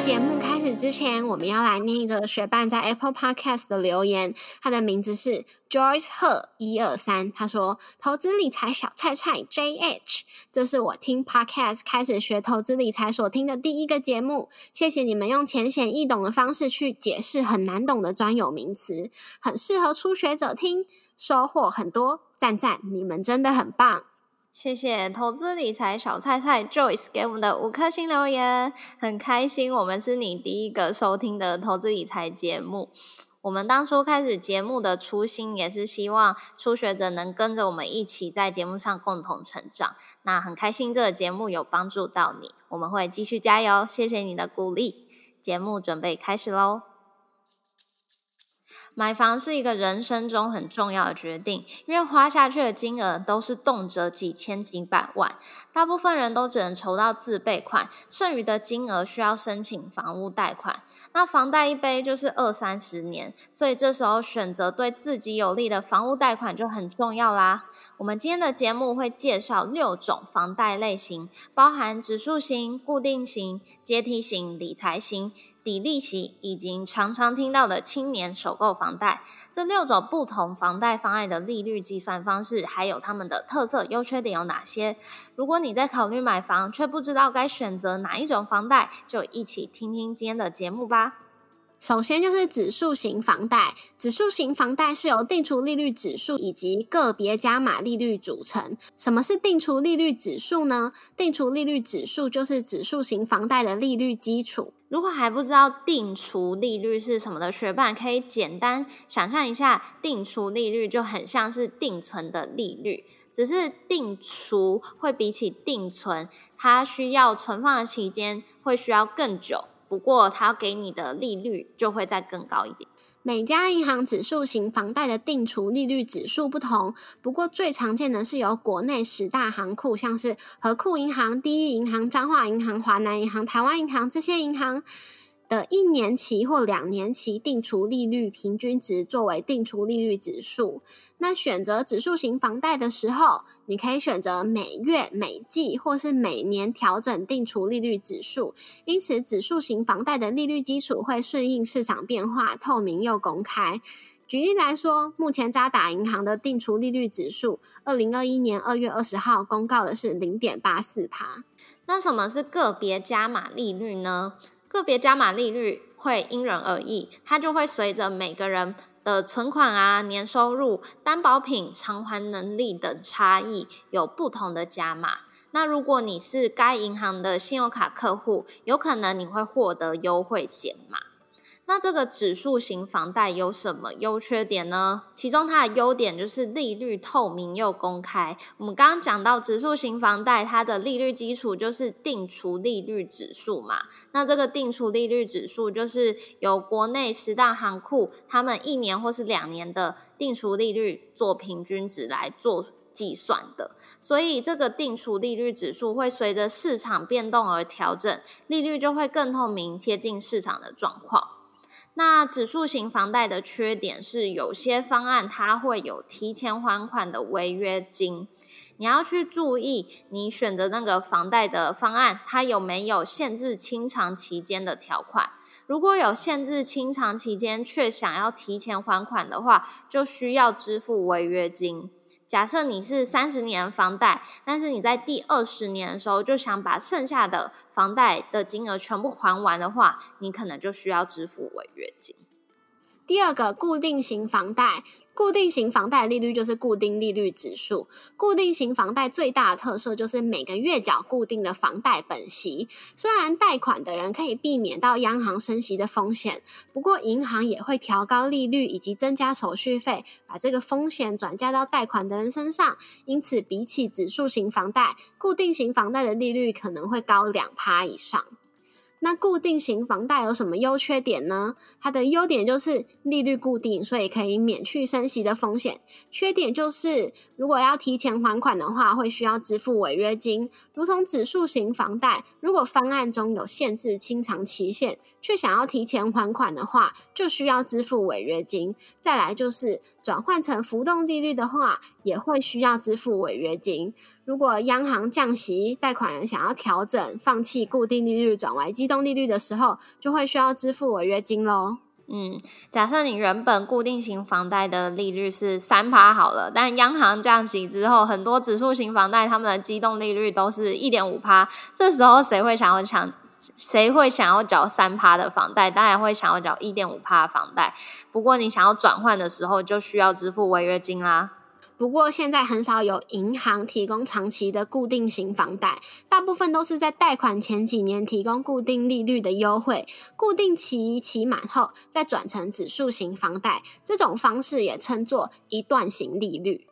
节目开始之前，我们要来念一则学伴在 Apple Podcast 的留言。他的名字是 Joyce 贺一二三。他说：“投资理财小菜菜 JH，这是我听 Podcast 开始学投资理财所听的第一个节目。谢谢你们用浅显易懂的方式去解释很难懂的专有名词，很适合初学者听，收获很多。赞赞，你们真的很棒。”谢谢投资理财小菜菜 Joyce 给我们的五颗星留言，很开心我们是你第一个收听的投资理财节目。我们当初开始节目的初心也是希望初学者能跟着我们一起在节目上共同成长。那很开心这个节目有帮助到你，我们会继续加油，谢谢你的鼓励。节目准备开始喽！买房是一个人生中很重要的决定，因为花下去的金额都是动辄几千几百万，大部分人都只能筹到自备款，剩余的金额需要申请房屋贷款。那房贷一背就是二三十年，所以这时候选择对自己有利的房屋贷款就很重要啦。我们今天的节目会介绍六种房贷类型，包含指数型、固定型、阶梯型、理财型。抵利息以及常常听到的青年首购房贷，这六种不同房贷方案的利率计算方式，还有他们的特色优缺点有哪些？如果你在考虑买房却不知道该选择哪一种房贷，就一起听听今天的节目吧。首先就是指数型房贷，指数型房贷是由定除利率指数以及个别加码利率组成。什么是定除利率指数呢？定除利率指数就是指数型房贷的利率基础。如果还不知道定除利率是什么的学伴，可以简单想象一下，定除利率就很像是定存的利率，只是定储会比起定存，它需要存放的期间会需要更久。不过，它给你的利率就会再更高一点。每家银行指数型房贷的定储利率指数不同，不过最常见的是由国内十大行库，像是和库银行、第一银行、彰化银行、华南银行、台湾银行这些银行。的一年期或两年期定储利率平均值作为定储利率指数。那选择指数型房贷的时候，你可以选择每月、每季或是每年调整定储利率指数。因此，指数型房贷的利率基础会顺应市场变化，透明又公开。举例来说，目前渣打银行的定储利率指数，二零二一年二月二十号公告的是零点八四帕。那什么是个别加码利率呢？个别加码利率会因人而异，它就会随着每个人的存款啊、年收入、担保品偿还能力等差异有不同的加码。那如果你是该银行的信用卡客户，有可能你会获得优惠减码。那这个指数型房贷有什么优缺点呢？其中它的优点就是利率透明又公开。我们刚刚讲到指数型房贷，它的利率基础就是定储利率指数嘛。那这个定储利率指数就是由国内十大行库他们一年或是两年的定储利率做平均值来做计算的。所以这个定储利率指数会随着市场变动而调整，利率就会更透明，贴近市场的状况。那指数型房贷的缺点是，有些方案它会有提前还款的违约金，你要去注意你选的那个房贷的方案，它有没有限制清偿期间的条款。如果有限制清偿期间，却想要提前还款的话，就需要支付违约金。假设你是三十年房贷，但是你在第二十年的时候就想把剩下的房贷的金额全部还完的话，你可能就需要支付违约金。第二个固定型房贷。固定型房贷利率就是固定利率指数。固定型房贷最大的特色就是每个月缴固定的房贷本息。虽然贷款的人可以避免到央行升息的风险，不过银行也会调高利率以及增加手续费，把这个风险转嫁到贷款的人身上。因此，比起指数型房贷，固定型房贷的利率可能会高两趴以上。那固定型房贷有什么优缺点呢？它的优点就是利率固定，所以可以免去升息的风险。缺点就是如果要提前还款的话，会需要支付违约金。如同指数型房贷，如果方案中有限制清偿期限，却想要提前还款的话，就需要支付违约金。再来就是转换成浮动利率的话，也会需要支付违约金。如果央行降息，贷款人想要调整，放弃固定利率转为机动利率的时候，就会需要支付违约金喽。嗯，假设你原本固定型房贷的利率是三趴好了，但央行降息之后，很多指数型房贷他们的机动利率都是一点五趴，这时候谁会想要抢？谁会想要缴三趴的房贷？当然会想要缴一点五趴的房贷。不过你想要转换的时候，就需要支付违约金啦。不过现在很少有银行提供长期的固定型房贷，大部分都是在贷款前几年提供固定利率的优惠，固定期期满后再转成指数型房贷，这种方式也称作一段型利率。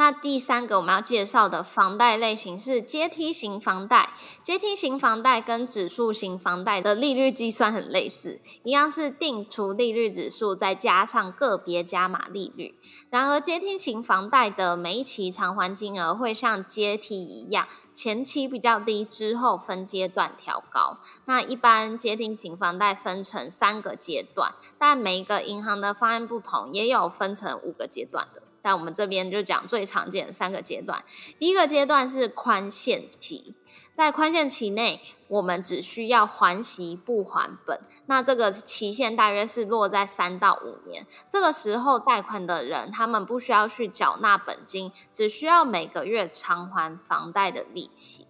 那第三个我们要介绍的房贷类型是阶梯型房贷。阶梯型房贷跟指数型房贷的利率计算很类似，一样是定除利率指数，再加上个别加码利率。然而，阶梯型房贷的每一期偿还金额会像阶梯一样，前期比较低，之后分阶段调高。那一般阶梯型房贷分成三个阶段，但每一个银行的方案不同，也有分成五个阶段的。但我们这边就讲最常见的三个阶段。第一个阶段是宽限期，在宽限期内，我们只需要还息不还本。那这个期限大约是落在三到五年。这个时候，贷款的人他们不需要去缴纳本金，只需要每个月偿还房贷的利息。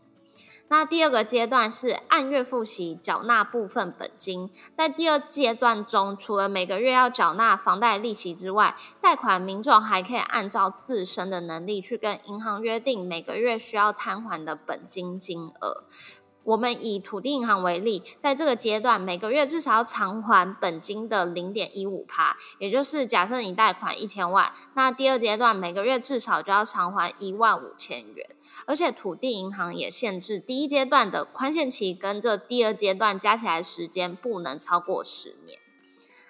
那第二个阶段是按月付息缴纳部分本金，在第二阶段中，除了每个月要缴纳房贷利息之外，贷款民众还可以按照自身的能力去跟银行约定每个月需要摊还的本金金额。我们以土地银行为例，在这个阶段，每个月至少要偿还本金的零点一五趴，也就是假设你贷款一千万，那第二阶段每个月至少就要偿还一万五千元。而且土地银行也限制第一阶段的宽限期跟这第二阶段加起来时间不能超过十年。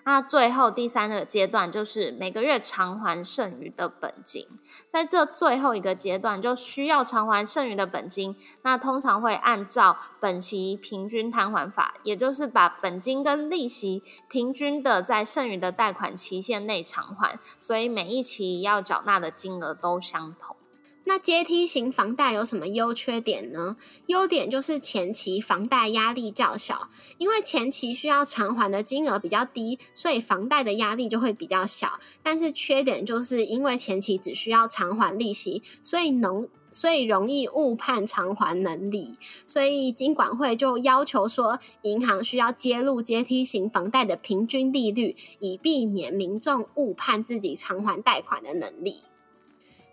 那最后第三个阶段就是每个月偿还剩余的本金，在这最后一个阶段就需要偿还剩余的本金。那通常会按照本期平均摊还法，也就是把本金跟利息平均的在剩余的贷款期限内偿还，所以每一期要缴纳的金额都相同。那阶梯型房贷有什么优缺点呢？优点就是前期房贷压力较小，因为前期需要偿还的金额比较低，所以房贷的压力就会比较小。但是缺点就是因为前期只需要偿还利息，所以能所以容易误判偿还能力。所以金管会就要求说，银行需要揭露阶梯型房贷的平均利率，以避免民众误判自己偿还贷款的能力。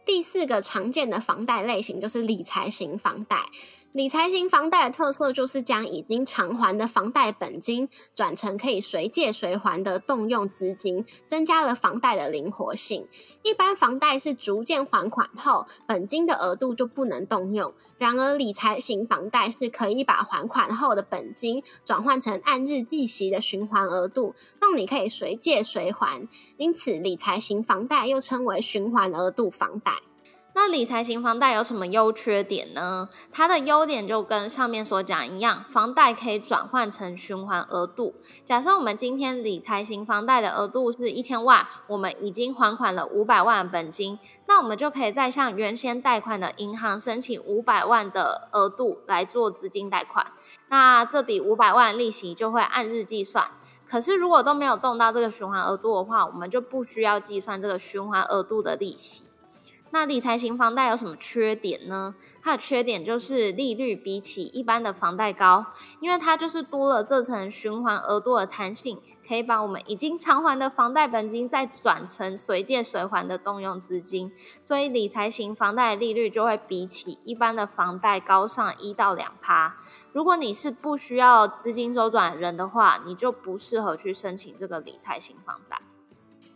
第四个常见的房贷类型就是理财型房贷。理财型房贷的特色就是将已经偿还的房贷本金转成可以随借随还的动用资金，增加了房贷的灵活性。一般房贷是逐渐还款后，本金的额度就不能动用。然而理财型房贷是可以把还款后的本金转换成按日计息的循环额度，让你可以随借随还。因此，理财型房贷又称为循环额度房贷。那理财型房贷有什么优缺点呢？它的优点就跟上面所讲一样，房贷可以转换成循环额度。假设我们今天理财型房贷的额度是一千万，我们已经还款了五百万本金，那我们就可以再向原先贷款的银行申请五百万的额度来做资金贷款。那这笔五百万利息就会按日计算。可是如果都没有动到这个循环额度的话，我们就不需要计算这个循环额度的利息。那理财型房贷有什么缺点呢？它的缺点就是利率比起一般的房贷高，因为它就是多了这层循环额度的弹性，可以把我们已经偿还的房贷本金再转成随借随还的动用资金，所以理财型房贷利率就会比起一般的房贷高上一到两趴。如果你是不需要资金周转的人的话，你就不适合去申请这个理财型房贷。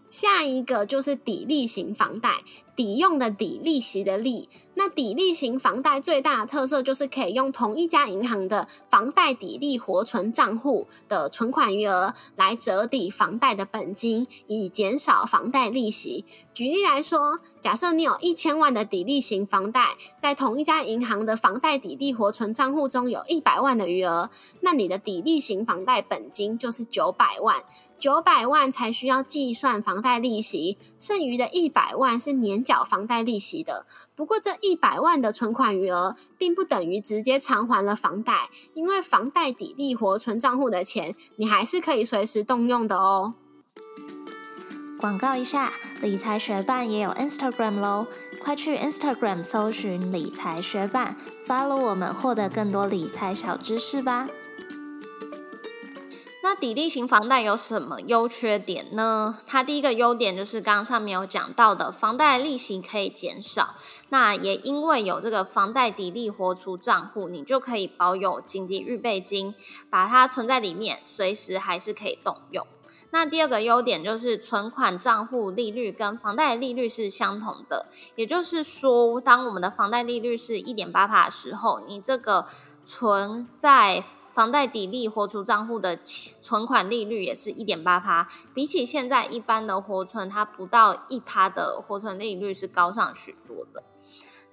下一个就是抵利型房贷。抵用的抵，利息的利。那抵利型房贷最大的特色就是可以用同一家银行的房贷抵利活存账户的存款余额来折抵房贷的本金，以减少房贷利息。举例来说，假设你有一千万的抵利型房贷，在同一家银行的房贷抵利活存账户中有一百万的余额，那你的抵利型房贷本金就是九百万。九百万才需要计算房贷利息，剩余的一百万是免缴缴房贷利息的。不过，这一百万的存款余额并不等于直接偿还了房贷，因为房贷抵利活存账户的钱，你还是可以随时动用的哦。广告一下，理财学办也有 Instagram 喽，快去 Instagram 搜寻理财学办，follow 我们，获得更多理财小知识吧。那抵利型房贷有什么优缺点呢？它第一个优点就是刚刚上面有讲到的，房贷利息可以减少。那也因为有这个房贷抵利活储账户，你就可以保有紧急预备金，把它存在里面，随时还是可以动用。那第二个优点就是存款账户利率跟房贷利率是相同的，也就是说，当我们的房贷利率是一点八帕的时候，你这个存在。房贷抵利活储账户的存款利率也是一点八趴，比起现在一般的活存，它不到一趴的活存利率是高上许多的。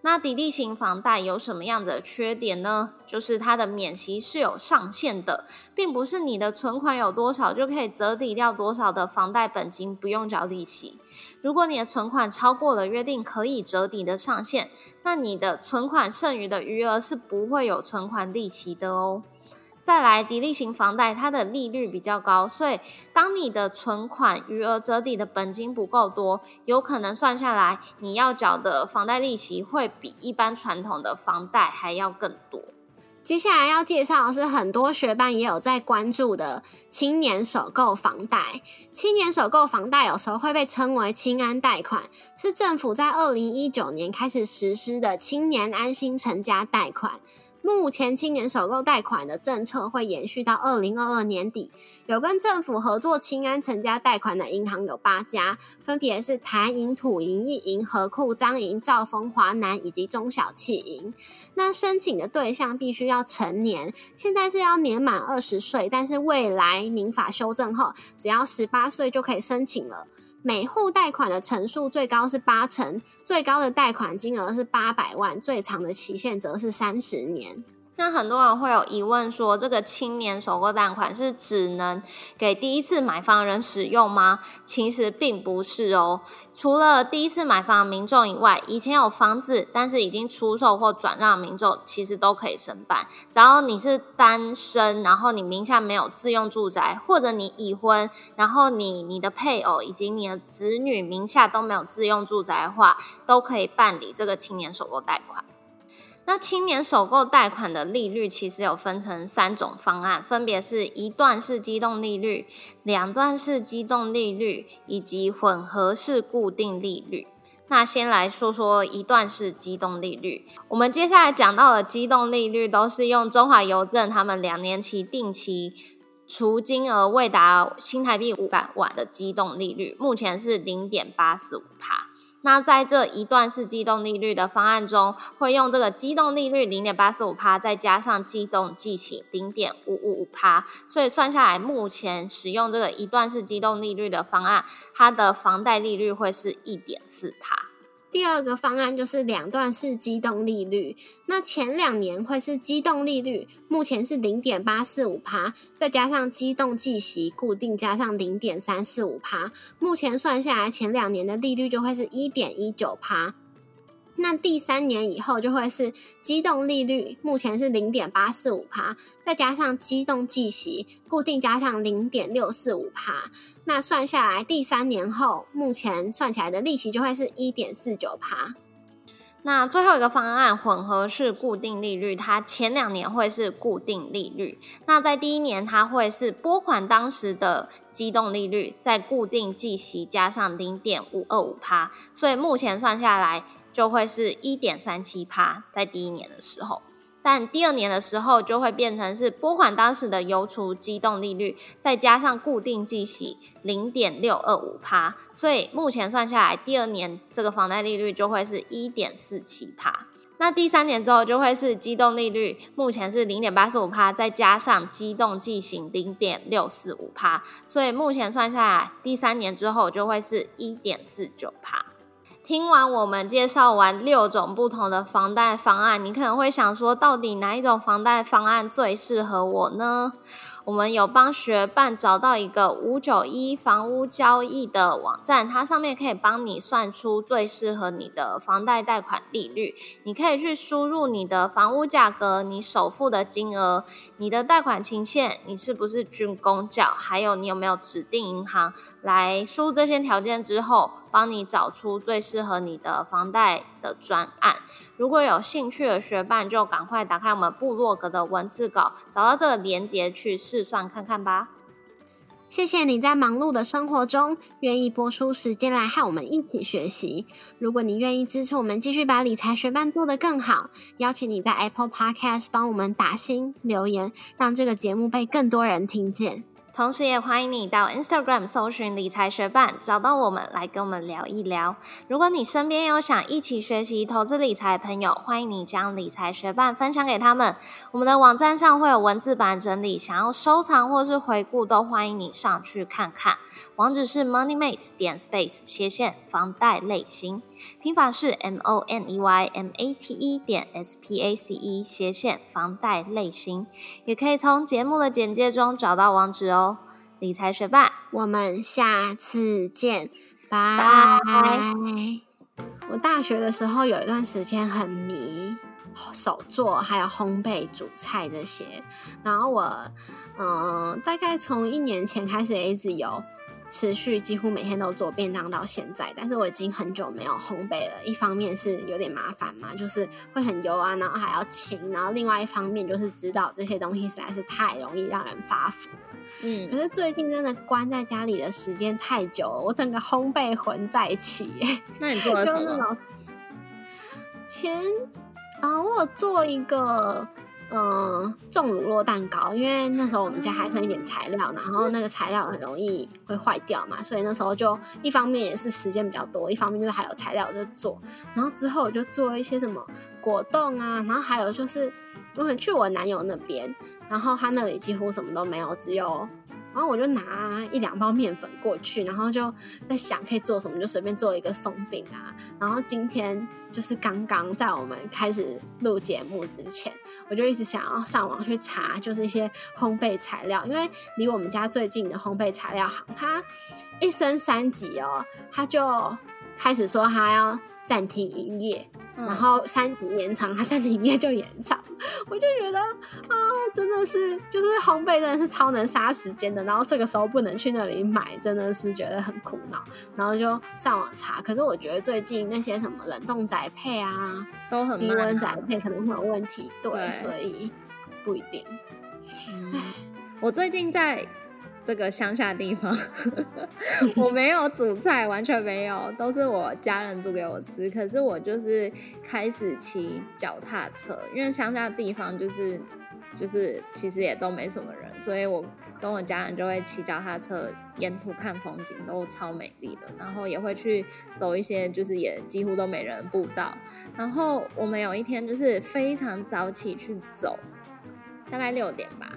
那抵利型房贷有什么样的缺点呢？就是它的免息是有上限的，并不是你的存款有多少就可以折抵掉多少的房贷本金，不用缴利息。如果你的存款超过了约定可以折抵的上限，那你的存款剩余的余额是不会有存款利息的哦。再来，抵利型房贷它的利率比较高，所以当你的存款余额折抵的本金不够多，有可能算下来你要缴的房贷利息会比一般传统的房贷还要更多。接下来要介绍的是很多学班也有在关注的青年首购房贷。青年首购房贷有时候会被称为青安贷款，是政府在二零一九年开始实施的青年安心成家贷款。目前青年首购贷款的政策会延续到二零二二年底。有跟政府合作青安成家贷款的银行有八家，分别是台银、土银、一银、和库、彰银、兆丰、华南以及中小企银。那申请的对象必须要成年，现在是要年满二十岁，但是未来民法修正后，只要十八岁就可以申请了。每户贷款的层数最高是八成，最高的贷款金额是八百万，最长的期限则是三十年。那很多人会有疑问，说这个青年首购贷款是只能给第一次买房人使用吗？其实并不是哦。除了第一次买房的民众以外，以前有房子但是已经出售或转让的民众，其实都可以申办。只要你是单身，然后你名下没有自用住宅，或者你已婚，然后你你的配偶以及你的子女名下都没有自用住宅的话，都可以办理这个青年首购贷款。那青年首购贷款的利率其实有分成三种方案，分别是一段式机动利率、两段式机动利率以及混合式固定利率。那先来说说一段式机动利率，我们接下来讲到的机动利率都是用中华邮政他们两年期定期，除金额未达新台币五百万的机动利率，目前是零点八四五帕。那在这一段式机动利率的方案中，会用这个机动利率零点八四五帕，再加上机动计息零点五五五帕，所以算下来，目前使用这个一段式机动利率的方案，它的房贷利率会是一点四帕。第二个方案就是两段式机动利率，那前两年会是机动利率，目前是零点八四五趴，再加上机动计息固定加上零点三四五趴，目前算下来前两年的利率就会是一点一九趴。那第三年以后就会是机动利率，目前是零点八四五帕，再加上机动计息固定加上零点六四五帕，那算下来第三年后，目前算起来的利息就会是一点四九帕。那最后一个方案混合式固定利率，它前两年会是固定利率，那在第一年它会是拨款当时的机动利率，再固定计息加上零点五二五帕，所以目前算下来。就会是一点三七趴，在第一年的时候。但第二年的时候就会变成是拨款当时的邮储机动利率，再加上固定计息零点六二五趴，所以目前算下来，第二年这个房贷利率就会是一点四七趴。那第三年之后就会是机动利率，目前是零点八四五趴，再加上机动计行零点六四五趴，所以目前算下来，第三年之后就会是一点四九趴。听完我们介绍完六种不同的房贷方案，你可能会想说，到底哪一种房贷方案最适合我呢？我们有帮学办找到一个五九一房屋交易的网站，它上面可以帮你算出最适合你的房贷贷款利率。你可以去输入你的房屋价格、你首付的金额、你的贷款期限、你是不是军工教，还有你有没有指定银行，来输入这些条件之后，帮你找出最适合你的房贷的专案。如果有兴趣的学伴，就赶快打开我们部落格的文字稿，找到这个链接去试算看看吧。谢谢你在忙碌的生活中愿意播出时间来和我们一起学习。如果你愿意支持我们继续把理财学伴做得更好，邀请你在 Apple Podcast 帮我们打星留言，让这个节目被更多人听见。同时，也欢迎你到 Instagram 搜寻理财学伴，找到我们来跟我们聊一聊。如果你身边有想一起学习投资理财的朋友，欢迎你将理财学伴分享给他们。我们的网站上会有文字版整理，想要收藏或是回顾，都欢迎你上去看看。网址是 moneymate 点 space 斜线房贷类型，拼法是 m o n e y m a t e 点 s p a c e 斜线房贷类型，也可以从节目的简介中找到网址哦。理财学霸，我们下次见，拜。我大学的时候有一段时间很迷手作，还有烘焙、煮菜这些。然后我，嗯，大概从一年前开始一直有。持续几乎每天都做便当到现在，但是我已经很久没有烘焙了。一方面是有点麻烦嘛，就是会很油啊，然后还要清；然后另外一方面就是知道这些东西实在是太容易让人发福了。嗯，可是最近真的关在家里的时间太久了，我整个烘焙魂在一起。那你做了 什么？前啊，我有做一个。嗯，重乳酪蛋糕，因为那时候我们家还剩一点材料，然后那个材料很容易会坏掉嘛，所以那时候就一方面也是时间比较多，一方面就是还有材料就做。然后之后我就做一些什么果冻啊，然后还有就是我去我男友那边，然后他那里几乎什么都没有，只有。然后我就拿一两包面粉过去，然后就在想可以做什么，就随便做一个松饼啊。然后今天就是刚刚在我们开始录节目之前，我就一直想要上网去查，就是一些烘焙材料，因为离我们家最近的烘焙材料行，它一升三级哦，它就开始说他要暂停营业。然后三级延长，他暂停营业就延长，我就觉得啊，真的是就是烘焙真的是超能杀时间的。然后这个时候不能去那里买，真的是觉得很苦恼。然后就上网查，可是我觉得最近那些什么冷冻宅配啊，都很低温宅配可能会有问题，对，所以不一定。我最近在。这个乡下地方，我没有煮菜，完全没有，都是我家人煮给我吃。可是我就是开始骑脚踏车，因为乡下地方就是就是其实也都没什么人，所以我跟我家人就会骑脚踏车沿途看风景，都超美丽的。然后也会去走一些就是也几乎都没人步道。然后我们有一天就是非常早起去走，大概六点吧，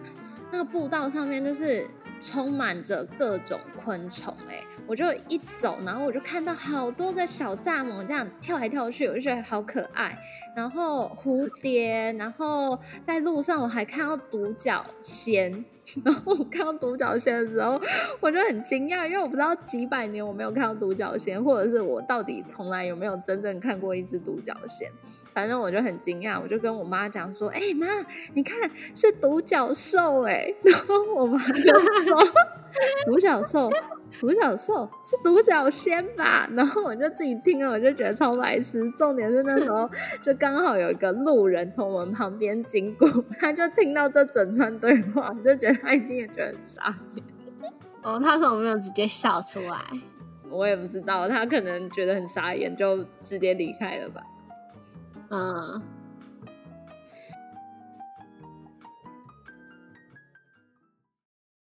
那个步道上面就是。充满着各种昆虫，哎，我就一走，然后我就看到好多个小蚱蜢这样跳来跳去，我就觉得好可爱。然后蝴蝶，然后在路上我还看到独角仙，然后我看到独角仙的时候，我就很惊讶，因为我不知道几百年我没有看到独角仙，或者是我到底从来有没有真正看过一只独角仙。反正我就很惊讶，我就跟我妈讲说：“哎妈，你看是独角兽哎。”然后我妈就说：“独角兽，独角兽是独角仙吧？”然后我就自己听了，我就觉得超白痴。重点是那时候就刚好有一个路人从我们旁边经过，他就听到这整串对话，就觉得他一定也觉得很傻眼。哦，他说我没有直接笑出来？我也不知道，他可能觉得很傻眼，就直接离开了吧。嗯。